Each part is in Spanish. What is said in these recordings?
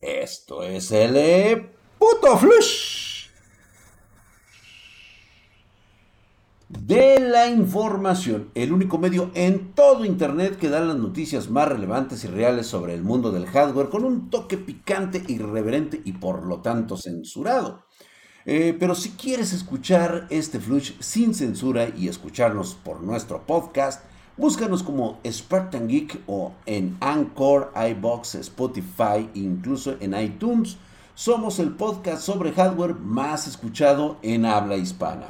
Esto es el eh, puto flush de la información, el único medio en todo internet que da las noticias más relevantes y reales sobre el mundo del hardware con un toque picante, irreverente y por lo tanto censurado. Eh, pero si quieres escuchar este flush sin censura y escucharnos por nuestro podcast, Búscanos como Spartan Geek o en Anchor, iBox, Spotify, incluso en iTunes. Somos el podcast sobre hardware más escuchado en habla hispana.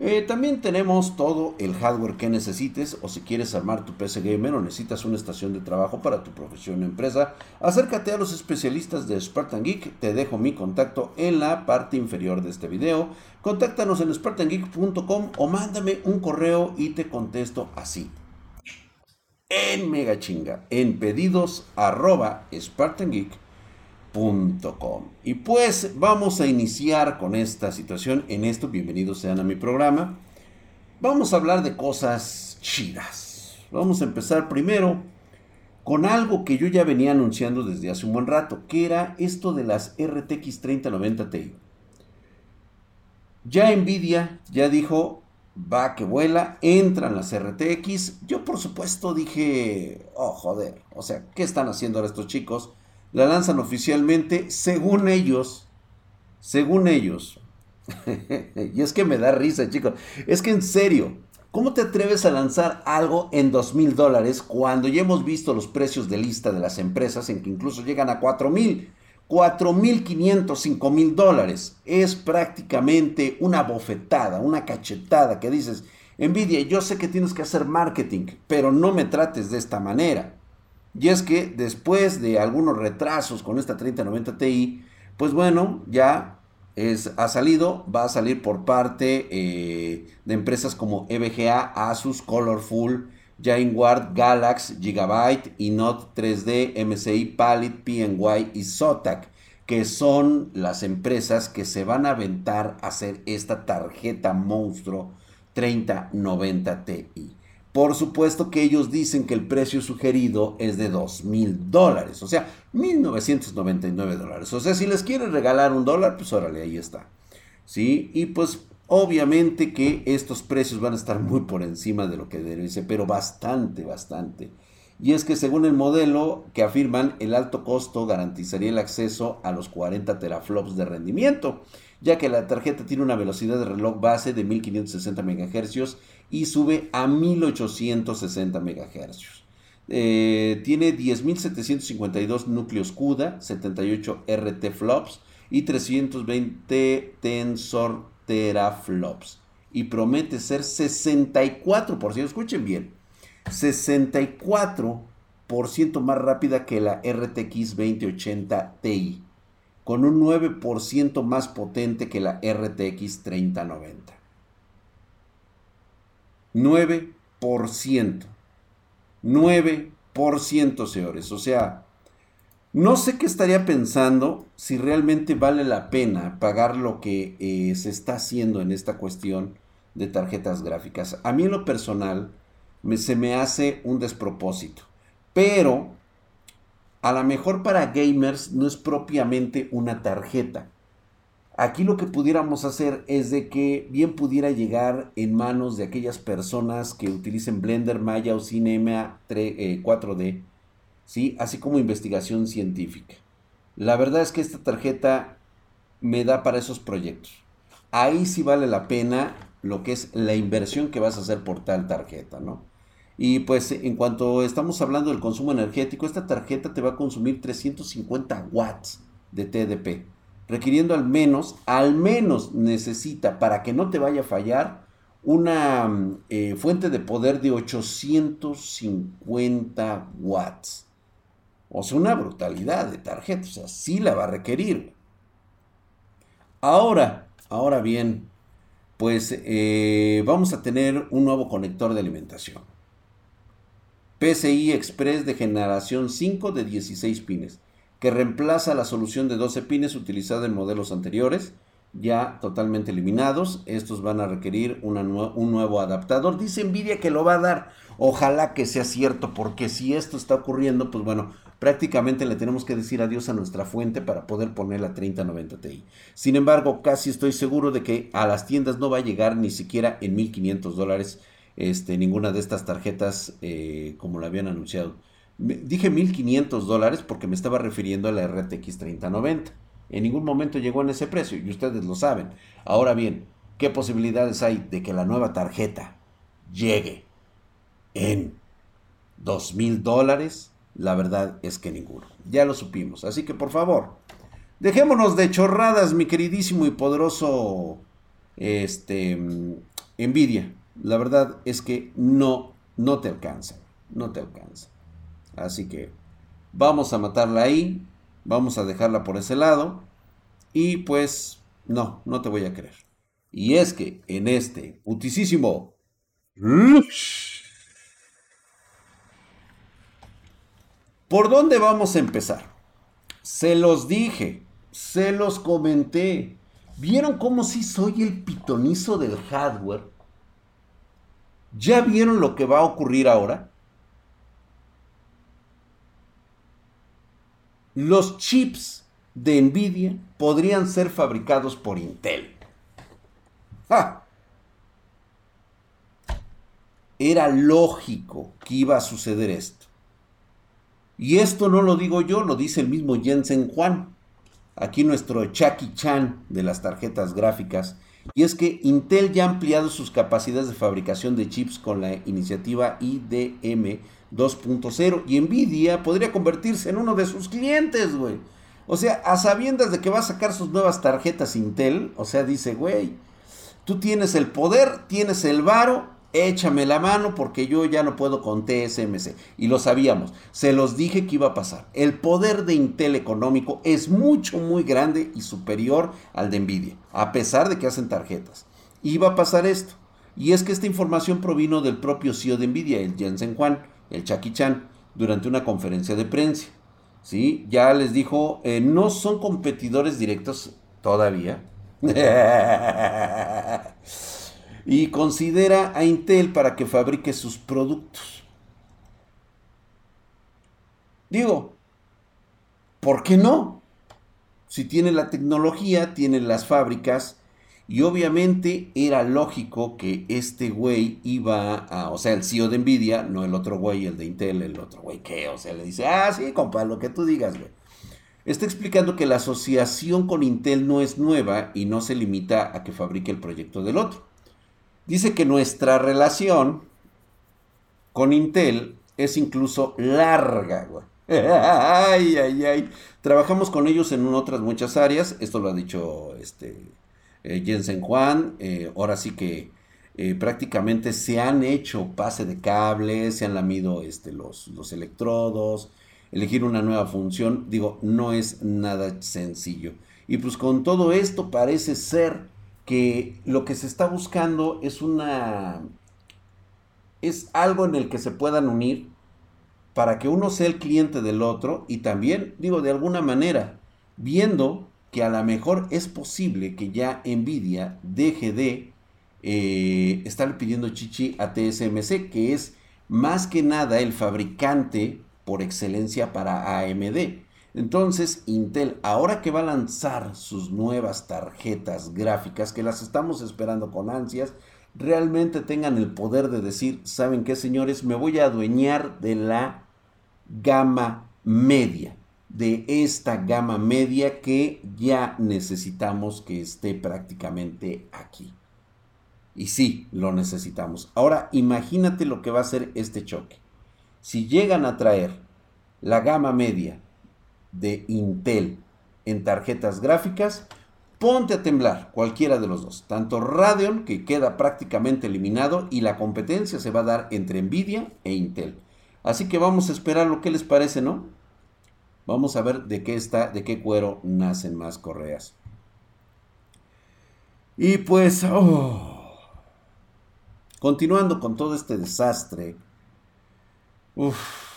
Eh, también tenemos todo el hardware que necesites o si quieres armar tu PC gamer o necesitas una estación de trabajo para tu profesión o empresa, acércate a los especialistas de Spartan Geek. Te dejo mi contacto en la parte inferior de este video. Contáctanos en spartangeek.com o mándame un correo y te contesto así en mega chinga en pedidos arroba spartangeek.com. Y pues vamos a iniciar con esta situación. En esto, bienvenidos sean a mi programa. Vamos a hablar de cosas chidas. Vamos a empezar primero con algo que yo ya venía anunciando desde hace un buen rato, que era esto de las RTX 3090 Ti. Ya Nvidia ya dijo, va que vuela, entran las RTX. Yo por supuesto dije, oh joder, o sea, ¿qué están haciendo ahora estos chicos? La lanzan oficialmente, según ellos, según ellos. y es que me da risa, chicos. Es que en serio, ¿cómo te atreves a lanzar algo en dos mil dólares cuando ya hemos visto los precios de lista de las empresas en que incluso llegan a cuatro mil? 4.500, 5.000 dólares. Es prácticamente una bofetada, una cachetada que dices, Nvidia, yo sé que tienes que hacer marketing, pero no me trates de esta manera. Y es que después de algunos retrasos con esta 3090 Ti, pues bueno, ya es, ha salido, va a salir por parte eh, de empresas como EVGA, Asus, Colorful, Jainward, Galax, Gigabyte, Inot 3D, MSI, Palit, PNY y Zotac, que son las empresas que se van a aventar a hacer esta tarjeta monstruo 3090 Ti. Por supuesto que ellos dicen que el precio sugerido es de 2 mil dólares, o sea, 1999 dólares. O sea, si les quieren regalar un dólar, pues órale, ahí está. ¿Sí? Y pues Obviamente que estos precios van a estar muy por encima de lo que debe ser, pero bastante, bastante. Y es que según el modelo que afirman, el alto costo garantizaría el acceso a los 40 teraflops de rendimiento, ya que la tarjeta tiene una velocidad de reloj base de 1560 MHz y sube a 1860 MHz. Eh, tiene 10.752 núcleos CUDA, 78 RT flops y 320 tensor teraflops y promete ser 64%, escuchen bien, 64% más rápida que la RTX 2080 Ti, con un 9% más potente que la RTX 3090. 9%. 9%, señores. O sea, no sé qué estaría pensando si realmente vale la pena pagar lo que eh, se está haciendo en esta cuestión de tarjetas gráficas. A mí en lo personal se me hace un despropósito. Pero a lo mejor para gamers no es propiamente una tarjeta. Aquí lo que pudiéramos hacer es de que bien pudiera llegar en manos de aquellas personas que utilicen Blender, Maya o Cinema 4D ¿sí? así como investigación científica. La verdad es que esta tarjeta me da para esos proyectos. Ahí sí vale la pena lo que es la inversión que vas a hacer por tal tarjeta, ¿no? Y pues en cuanto estamos hablando del consumo energético, esta tarjeta te va a consumir 350 watts de TDP, requiriendo al menos, al menos necesita para que no te vaya a fallar una eh, fuente de poder de 850 watts. O sea, una brutalidad de tarjeta. O sea, sí la va a requerir. Ahora, ahora bien, pues eh, vamos a tener un nuevo conector de alimentación. PCI Express de generación 5 de 16 pines, que reemplaza la solución de 12 pines utilizada en modelos anteriores, ya totalmente eliminados. Estos van a requerir un nuevo adaptador. Dice Nvidia que lo va a dar. Ojalá que sea cierto, porque si esto está ocurriendo, pues bueno, prácticamente le tenemos que decir adiós a nuestra fuente para poder poner la 3090 Ti. Sin embargo, casi estoy seguro de que a las tiendas no va a llegar ni siquiera en 1500 dólares este, ninguna de estas tarjetas eh, como lo habían anunciado. dije 1500 dólares porque me estaba refiriendo a la RTX 3090. En ningún momento llegó en ese precio y ustedes lo saben. Ahora bien, ¿qué posibilidades hay de que la nueva tarjeta llegue en 2000 dólares? La verdad es que ninguno. Ya lo supimos. Así que por favor, dejémonos de chorradas, mi queridísimo y poderoso este, Nvidia. La verdad es que no, no te alcanza. No te alcanza. Así que vamos a matarla ahí. Vamos a dejarla por ese lado. Y pues, no, no te voy a creer. Y es que en este putisísimo... ¿Por dónde vamos a empezar? Se los dije, se los comenté. ¿Vieron cómo sí soy el pitonizo del hardware? ¿Ya vieron lo que va a ocurrir ahora? Los chips de Nvidia podrían ser fabricados por Intel. Era lógico que iba a suceder esto. Y esto no lo digo yo, lo dice el mismo Jensen Juan. Aquí nuestro Chucky Chan de las tarjetas gráficas. Y es que Intel ya ha ampliado sus capacidades de fabricación de chips con la iniciativa IDM 2.0 y Nvidia podría convertirse en uno de sus clientes, güey. O sea, a sabiendas de que va a sacar sus nuevas tarjetas Intel, o sea, dice, güey, tú tienes el poder, tienes el varo, échame la mano porque yo ya no puedo con TSMC. Y lo sabíamos, se los dije que iba a pasar. El poder de Intel económico es mucho, muy grande y superior al de Nvidia, a pesar de que hacen tarjetas. Iba a pasar esto. Y es que esta información provino del propio CEO de Nvidia, el Jensen Juan, el Chucky Chan, durante una conferencia de prensa. ¿Sí? Ya les dijo, eh, no son competidores directos todavía. y considera a Intel para que fabrique sus productos. Digo, ¿por qué no? Si tiene la tecnología, tiene las fábricas, y obviamente era lógico que este güey iba a, o sea, el CEO de Nvidia, no el otro güey, el de Intel, el otro güey que, o sea, le dice, ah, sí, compa, lo que tú digas, güey. Está explicando que la asociación con Intel no es nueva y no se limita a que fabrique el proyecto del otro. Dice que nuestra relación con Intel es incluso larga, güey. Ay, ay, ay. Trabajamos con ellos en otras muchas áreas. Esto lo ha dicho este eh, Jensen Juan. Eh, ahora sí que eh, prácticamente se han hecho pase de cables, se han lamido este, los, los electrodos, elegir una nueva función. Digo, no es nada sencillo. Y pues con todo esto parece ser que lo que se está buscando es una es algo en el que se puedan unir para que uno sea el cliente del otro y también, digo, de alguna manera, viendo que a lo mejor es posible que ya Nvidia deje de eh, estar pidiendo chichi a TSMC, que es más que nada el fabricante por excelencia para AMD. Entonces, Intel, ahora que va a lanzar sus nuevas tarjetas gráficas, que las estamos esperando con ansias, realmente tengan el poder de decir, ¿saben qué, señores? Me voy a adueñar de la gama media, de esta gama media que ya necesitamos que esté prácticamente aquí. Y sí, lo necesitamos. Ahora, imagínate lo que va a ser este choque. Si llegan a traer la gama media de Intel en tarjetas gráficas, ponte a temblar cualquiera de los dos. Tanto Radeon, que queda prácticamente eliminado, y la competencia se va a dar entre Nvidia e Intel. Así que vamos a esperar lo que les parece, ¿no? Vamos a ver de qué está, de qué cuero nacen más correas. Y pues, oh, continuando con todo este desastre, uff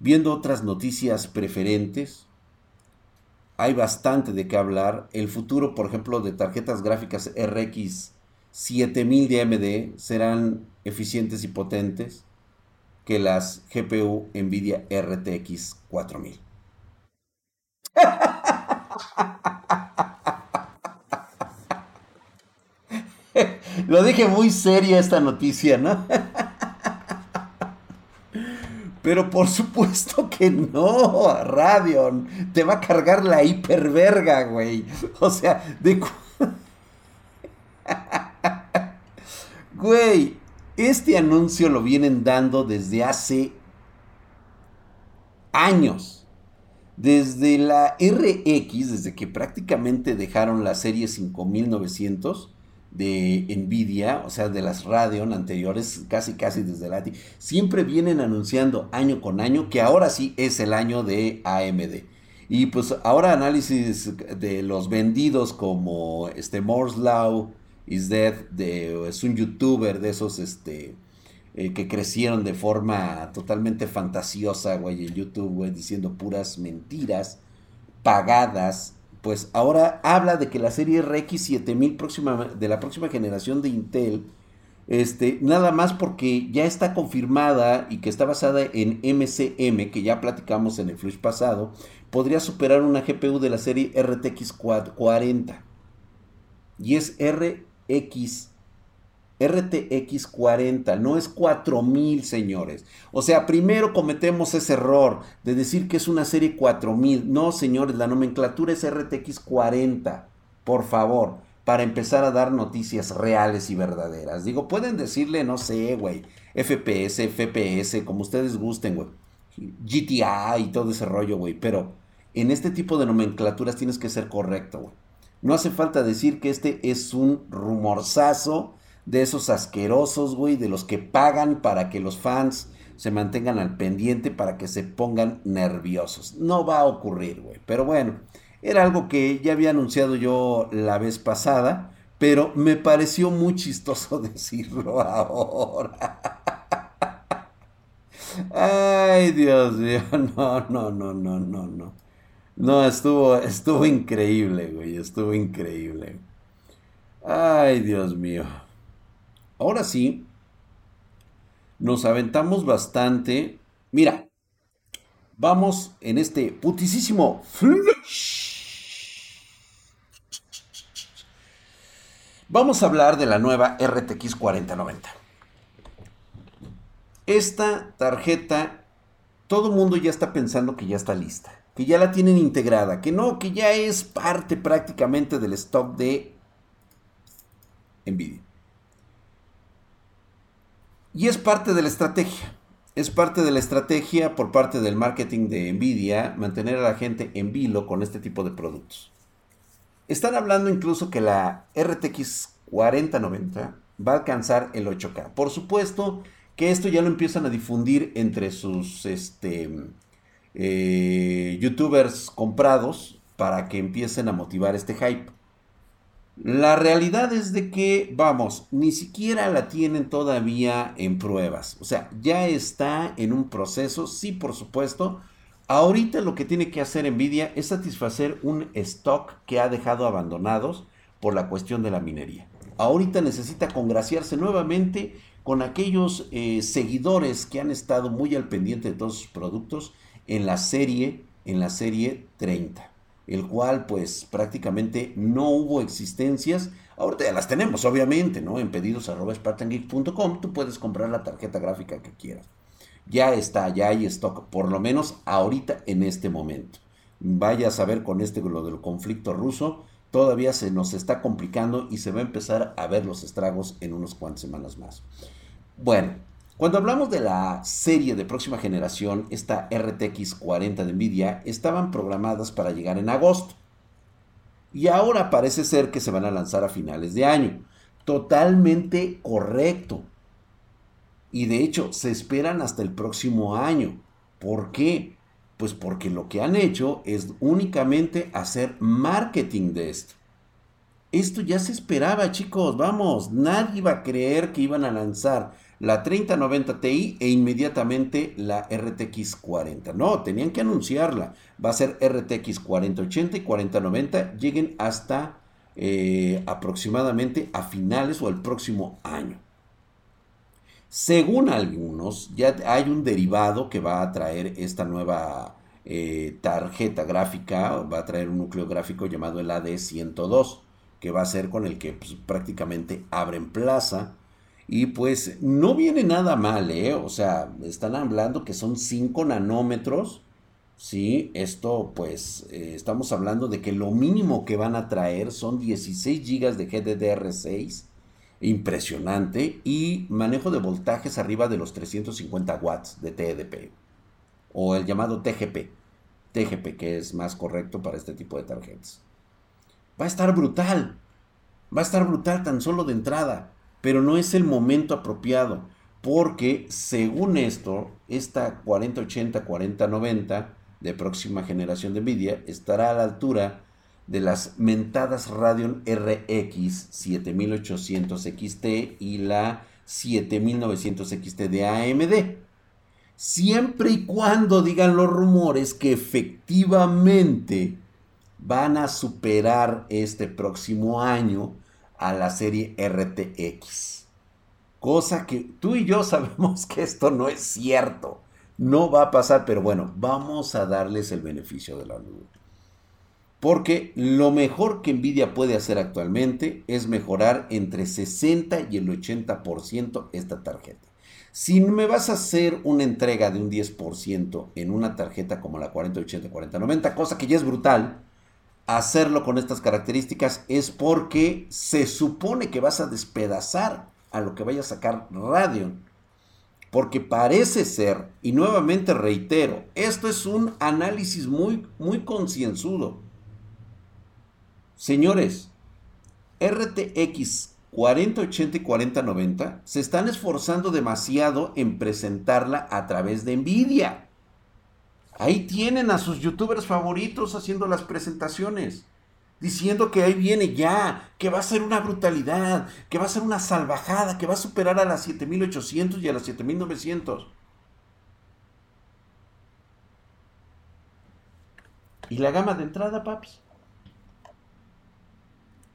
Viendo otras noticias preferentes, hay bastante de qué hablar. El futuro, por ejemplo, de tarjetas gráficas RX 7000 de AMD serán eficientes y potentes. que las GPU Nvidia RTX 4000. Lo dije muy seria esta noticia, ¿no? Pero por supuesto que no, Radeon. Te va a cargar la hiperverga, güey. O sea, de... Güey, este anuncio lo vienen dando desde hace años. Desde la RX, desde que prácticamente dejaron la serie 5900 de Nvidia, o sea, de las Radeon anteriores, casi casi desde la ATI, siempre vienen anunciando año con año que ahora sí es el año de AMD. Y pues ahora análisis de los vendidos como este Moore's Law is Dead, de, es un youtuber de esos este, eh, que crecieron de forma totalmente fantasiosa, güey, en YouTube, güey, diciendo puras mentiras pagadas pues ahora habla de que la serie RX 7000 próxima, de la próxima generación de Intel, este, nada más porque ya está confirmada y que está basada en MCM, que ya platicamos en el flash pasado, podría superar una GPU de la serie RTX 40. Y es RX RTX 40, no es 4000, señores. O sea, primero cometemos ese error de decir que es una serie 4000. No, señores, la nomenclatura es RTX 40. Por favor, para empezar a dar noticias reales y verdaderas. Digo, pueden decirle, no sé, güey, FPS, FPS, como ustedes gusten, güey. GTA y todo ese rollo, güey. Pero en este tipo de nomenclaturas tienes que ser correcto, güey. No hace falta decir que este es un rumorzazo de esos asquerosos, güey, de los que pagan para que los fans se mantengan al pendiente para que se pongan nerviosos. No va a ocurrir, güey. Pero bueno, era algo que ya había anunciado yo la vez pasada, pero me pareció muy chistoso decirlo ahora. Ay, Dios mío, no, no, no, no, no, no. No, estuvo, estuvo increíble, güey, estuvo increíble. Ay, Dios mío. Ahora sí, nos aventamos bastante. Mira, vamos en este putisísimo Vamos a hablar de la nueva RTX 4090. Esta tarjeta, todo el mundo ya está pensando que ya está lista, que ya la tienen integrada, que no, que ya es parte prácticamente del stock de Nvidia. Y es parte de la estrategia. Es parte de la estrategia por parte del marketing de Nvidia mantener a la gente en vilo con este tipo de productos. Están hablando incluso que la RTX 4090 va a alcanzar el 8K. Por supuesto que esto ya lo empiezan a difundir entre sus este, eh, youtubers comprados para que empiecen a motivar este hype. La realidad es de que, vamos, ni siquiera la tienen todavía en pruebas. O sea, ya está en un proceso, sí, por supuesto. Ahorita lo que tiene que hacer Nvidia es satisfacer un stock que ha dejado abandonados por la cuestión de la minería. Ahorita necesita congraciarse nuevamente con aquellos eh, seguidores que han estado muy al pendiente de todos sus productos en la serie, en la serie 30 el cual pues prácticamente no hubo existencias. Ahorita ya las tenemos, obviamente, ¿no? En pedidos arroba tú puedes comprar la tarjeta gráfica que quieras. Ya está, ya hay stock, por lo menos ahorita en este momento. Vaya a saber con este, lo del conflicto ruso, todavía se nos está complicando y se va a empezar a ver los estragos en unas cuantas semanas más. Bueno, cuando hablamos de la serie de próxima generación, esta RTX 40 de Nvidia, estaban programadas para llegar en agosto. Y ahora parece ser que se van a lanzar a finales de año. Totalmente correcto. Y de hecho, se esperan hasta el próximo año. ¿Por qué? Pues porque lo que han hecho es únicamente hacer marketing de esto. Esto ya se esperaba, chicos. Vamos, nadie iba a creer que iban a lanzar la 3090 Ti e inmediatamente la RTX 40. No, tenían que anunciarla. Va a ser RTX 4080 y 4090. Lleguen hasta eh, aproximadamente a finales o el próximo año. Según algunos, ya hay un derivado que va a traer esta nueva eh, tarjeta gráfica, va a traer un núcleo gráfico llamado el AD102, que va a ser con el que pues, prácticamente abren plaza. Y pues no viene nada mal, ¿eh? O sea, están hablando que son 5 nanómetros Sí, esto pues eh, estamos hablando de que lo mínimo que van a traer son 16 GB de GDDR6, impresionante, y manejo de voltajes arriba de los 350 watts de TDP, o el llamado TGP, TGP que es más correcto para este tipo de tarjetas. Va a estar brutal, va a estar brutal tan solo de entrada, pero no es el momento apropiado, porque según esto, esta 4080, 4090, de próxima generación de Nvidia estará a la altura de las mentadas Radeon RX 7800 XT y la 7900 XT de AMD. Siempre y cuando digan los rumores que efectivamente van a superar este próximo año a la serie RTX. Cosa que tú y yo sabemos que esto no es cierto. No va a pasar, pero bueno, vamos a darles el beneficio de la duda. Porque lo mejor que Nvidia puede hacer actualmente es mejorar entre 60 y el 80% esta tarjeta. Si me vas a hacer una entrega de un 10% en una tarjeta como la 4080, 4090, cosa que ya es brutal, hacerlo con estas características es porque se supone que vas a despedazar a lo que vaya a sacar Radeon porque parece ser, y nuevamente reitero, esto es un análisis muy, muy concienzudo. Señores, RTX 4080 y 4090 se están esforzando demasiado en presentarla a través de Nvidia. Ahí tienen a sus youtubers favoritos haciendo las presentaciones diciendo que ahí viene ya, que va a ser una brutalidad, que va a ser una salvajada, que va a superar a las 7800 y a las 7900. ¿Y la gama de entrada, papi?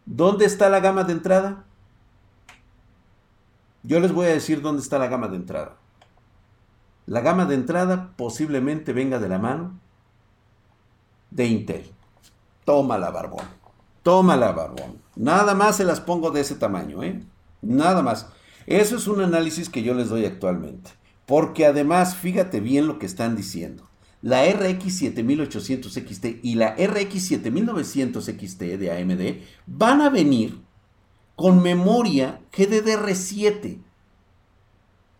¿Dónde está la gama de entrada? Yo les voy a decir dónde está la gama de entrada. La gama de entrada posiblemente venga de la mano de Intel. Tómala, barbón. Tómala, barbón. Nada más se las pongo de ese tamaño, ¿eh? Nada más. Eso es un análisis que yo les doy actualmente. Porque además, fíjate bien lo que están diciendo. La RX 7800 XT y la RX 7900 XT de AMD van a venir con memoria GDDR7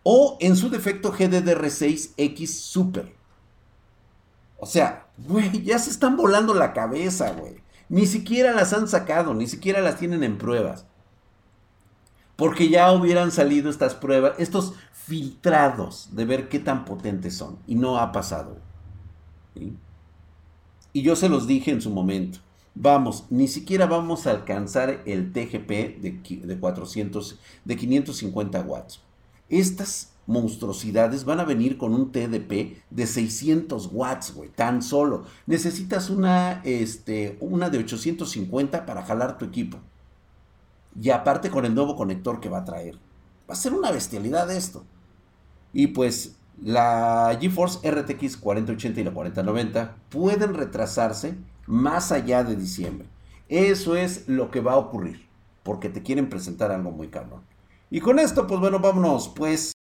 o en su defecto GDDR6X Super. O sea, güey, ya se están volando la cabeza, güey. Ni siquiera las han sacado, ni siquiera las tienen en pruebas. Porque ya hubieran salido estas pruebas, estos filtrados de ver qué tan potentes son. Y no ha pasado. Y yo se los dije en su momento. Vamos, ni siquiera vamos a alcanzar el TGP de, de 400, de 550 watts. Estas monstruosidades van a venir con un TDP de 600 watts, güey, tan solo. Necesitas una, este, una de 850 para jalar tu equipo. Y aparte con el nuevo conector que va a traer. Va a ser una bestialidad esto. Y pues la GeForce RTX 4080 y la 4090 pueden retrasarse más allá de diciembre. Eso es lo que va a ocurrir. Porque te quieren presentar algo muy cabrón. Y con esto, pues bueno, vámonos pues